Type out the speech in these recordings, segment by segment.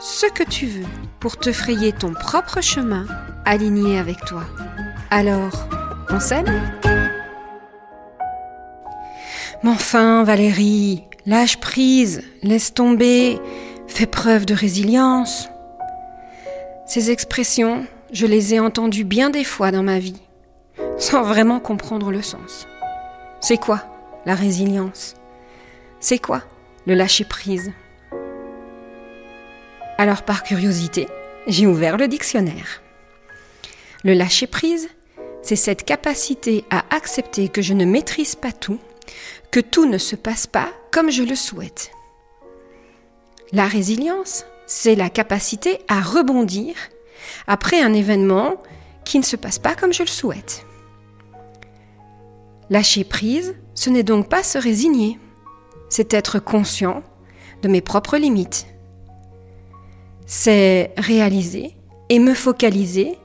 ce que tu veux pour te frayer ton propre chemin aligné avec toi. Alors, on s'aime Mais enfin, Valérie, lâche prise, laisse tomber, fais preuve de résilience. Ces expressions, je les ai entendues bien des fois dans ma vie, sans vraiment comprendre le sens. C'est quoi la résilience? C'est quoi le lâcher prise? Alors par curiosité, j'ai ouvert le dictionnaire. Le lâcher prise, c'est cette capacité à accepter que je ne maîtrise pas tout, que tout ne se passe pas comme je le souhaite. La résilience, c'est la capacité à rebondir après un événement qui ne se passe pas comme je le souhaite. Lâcher prise, ce n'est donc pas se résigner, c'est être conscient de mes propres limites. C'est réaliser et me focaliser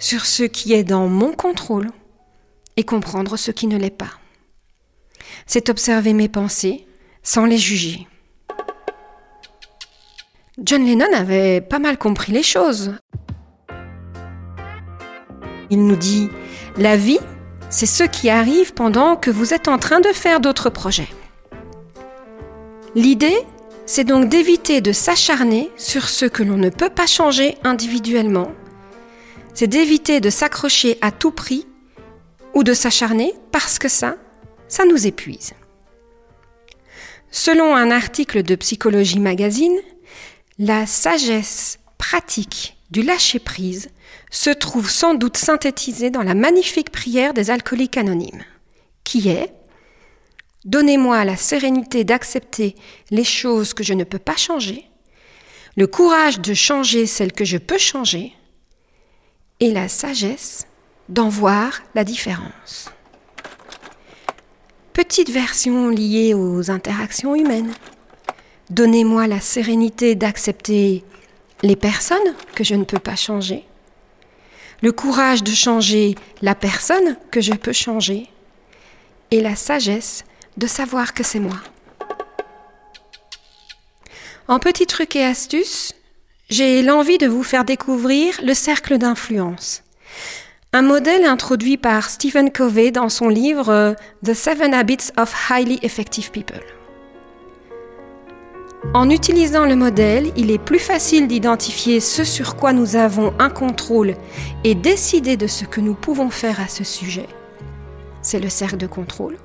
sur ce qui est dans mon contrôle et comprendre ce qui ne l'est pas. C'est observer mes pensées sans les juger. John Lennon avait pas mal compris les choses. Il nous dit, la vie, c'est ce qui arrive pendant que vous êtes en train de faire d'autres projets. L'idée, c'est donc d'éviter de s'acharner sur ce que l'on ne peut pas changer individuellement c'est d'éviter de s'accrocher à tout prix ou de s'acharner parce que ça, ça nous épuise. Selon un article de Psychologie Magazine, la sagesse pratique du lâcher-prise se trouve sans doute synthétisée dans la magnifique prière des alcooliques anonymes, qui est Donnez-moi la sérénité d'accepter les choses que je ne peux pas changer, le courage de changer celles que je peux changer, et la sagesse d'en voir la différence. Petite version liée aux interactions humaines. Donnez-moi la sérénité d'accepter les personnes que je ne peux pas changer, le courage de changer la personne que je peux changer, et la sagesse de savoir que c'est moi. En petit truc et astuce, j'ai l'envie de vous faire découvrir le cercle d'influence. Un modèle introduit par Stephen Covey dans son livre euh, The Seven Habits of Highly Effective People. En utilisant le modèle, il est plus facile d'identifier ce sur quoi nous avons un contrôle et décider de ce que nous pouvons faire à ce sujet. C'est le cercle de contrôle.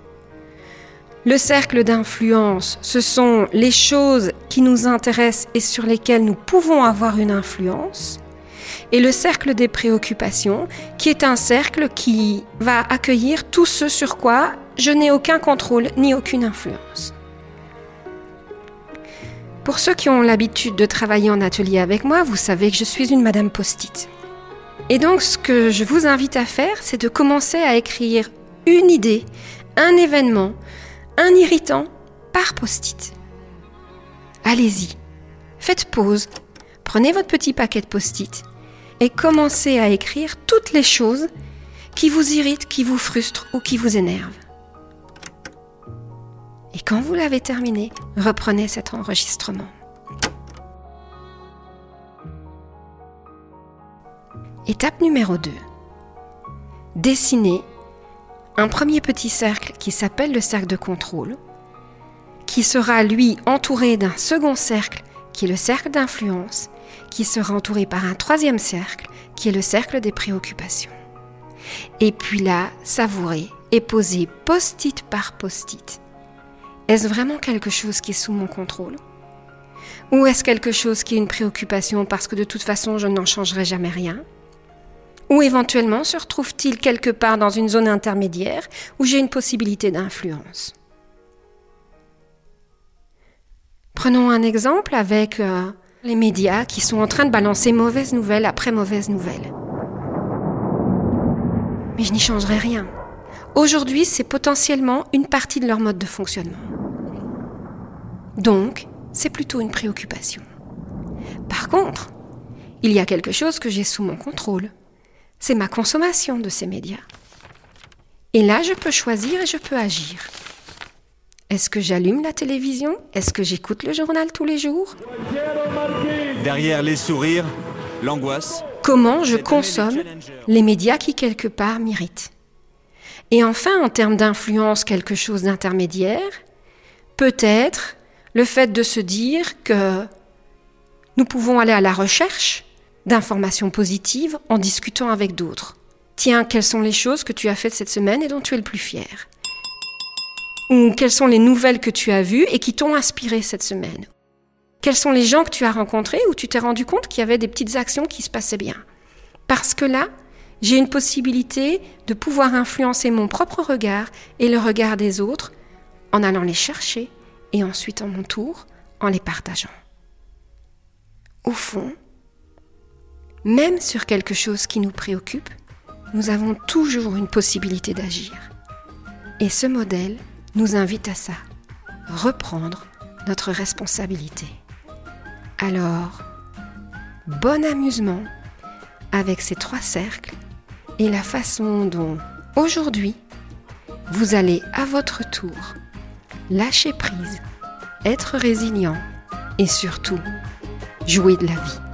Le cercle d'influence, ce sont les choses qui nous intéressent et sur lesquelles nous pouvons avoir une influence. Et le cercle des préoccupations, qui est un cercle qui va accueillir tout ce sur quoi je n'ai aucun contrôle ni aucune influence. Pour ceux qui ont l'habitude de travailler en atelier avec moi, vous savez que je suis une Madame Post-it. Et donc ce que je vous invite à faire, c'est de commencer à écrire une idée, un événement, un irritant par post-it. Allez-y, faites pause, prenez votre petit paquet de post-it et commencez à écrire toutes les choses qui vous irritent, qui vous frustrent ou qui vous énervent. Et quand vous l'avez terminé, reprenez cet enregistrement. Étape numéro 2. Dessinez un premier petit cercle qui s'appelle le cercle de contrôle, qui sera lui entouré d'un second cercle qui est le cercle d'influence, qui sera entouré par un troisième cercle qui est le cercle des préoccupations. Et puis là, savourer et poser post-it par post-it. Est-ce vraiment quelque chose qui est sous mon contrôle? Ou est-ce quelque chose qui est une préoccupation parce que de toute façon je n'en changerai jamais rien? Ou éventuellement se retrouve-t-il quelque part dans une zone intermédiaire où j'ai une possibilité d'influence? Prenons un exemple avec euh, Les médias qui sont en train de balancer mauvaise nouvelle après mauvaise nouvelle. Mais je n'y changerai rien. Aujourd'hui, c'est potentiellement une partie de leur mode de fonctionnement. Donc, c'est plutôt une préoccupation. Par contre, il y a quelque chose que j'ai sous mon contrôle. C'est ma consommation de ces médias. Et là, je peux choisir et je peux agir. Est-ce que j'allume la télévision? Est-ce que j'écoute le journal tous les jours? Derrière les sourires, l'angoisse. Comment je consomme les médias qui quelque part m'irritent Et enfin, en termes d'influence, quelque chose d'intermédiaire, peut-être le fait de se dire que nous pouvons aller à la recherche d'informations positives en discutant avec d'autres. Tiens, quelles sont les choses que tu as faites cette semaine et dont tu es le plus fier? Ou quelles sont les nouvelles que tu as vues et qui t'ont inspiré cette semaine? Quels sont les gens que tu as rencontrés où tu t'es rendu compte qu'il y avait des petites actions qui se passaient bien? Parce que là, j'ai une possibilité de pouvoir influencer mon propre regard et le regard des autres en allant les chercher et ensuite en mon tour en les partageant. Au fond, même sur quelque chose qui nous préoccupe, nous avons toujours une possibilité d'agir. Et ce modèle nous invite à ça, reprendre notre responsabilité. Alors, bon amusement avec ces trois cercles et la façon dont, aujourd'hui, vous allez à votre tour lâcher prise, être résilient et surtout jouer de la vie.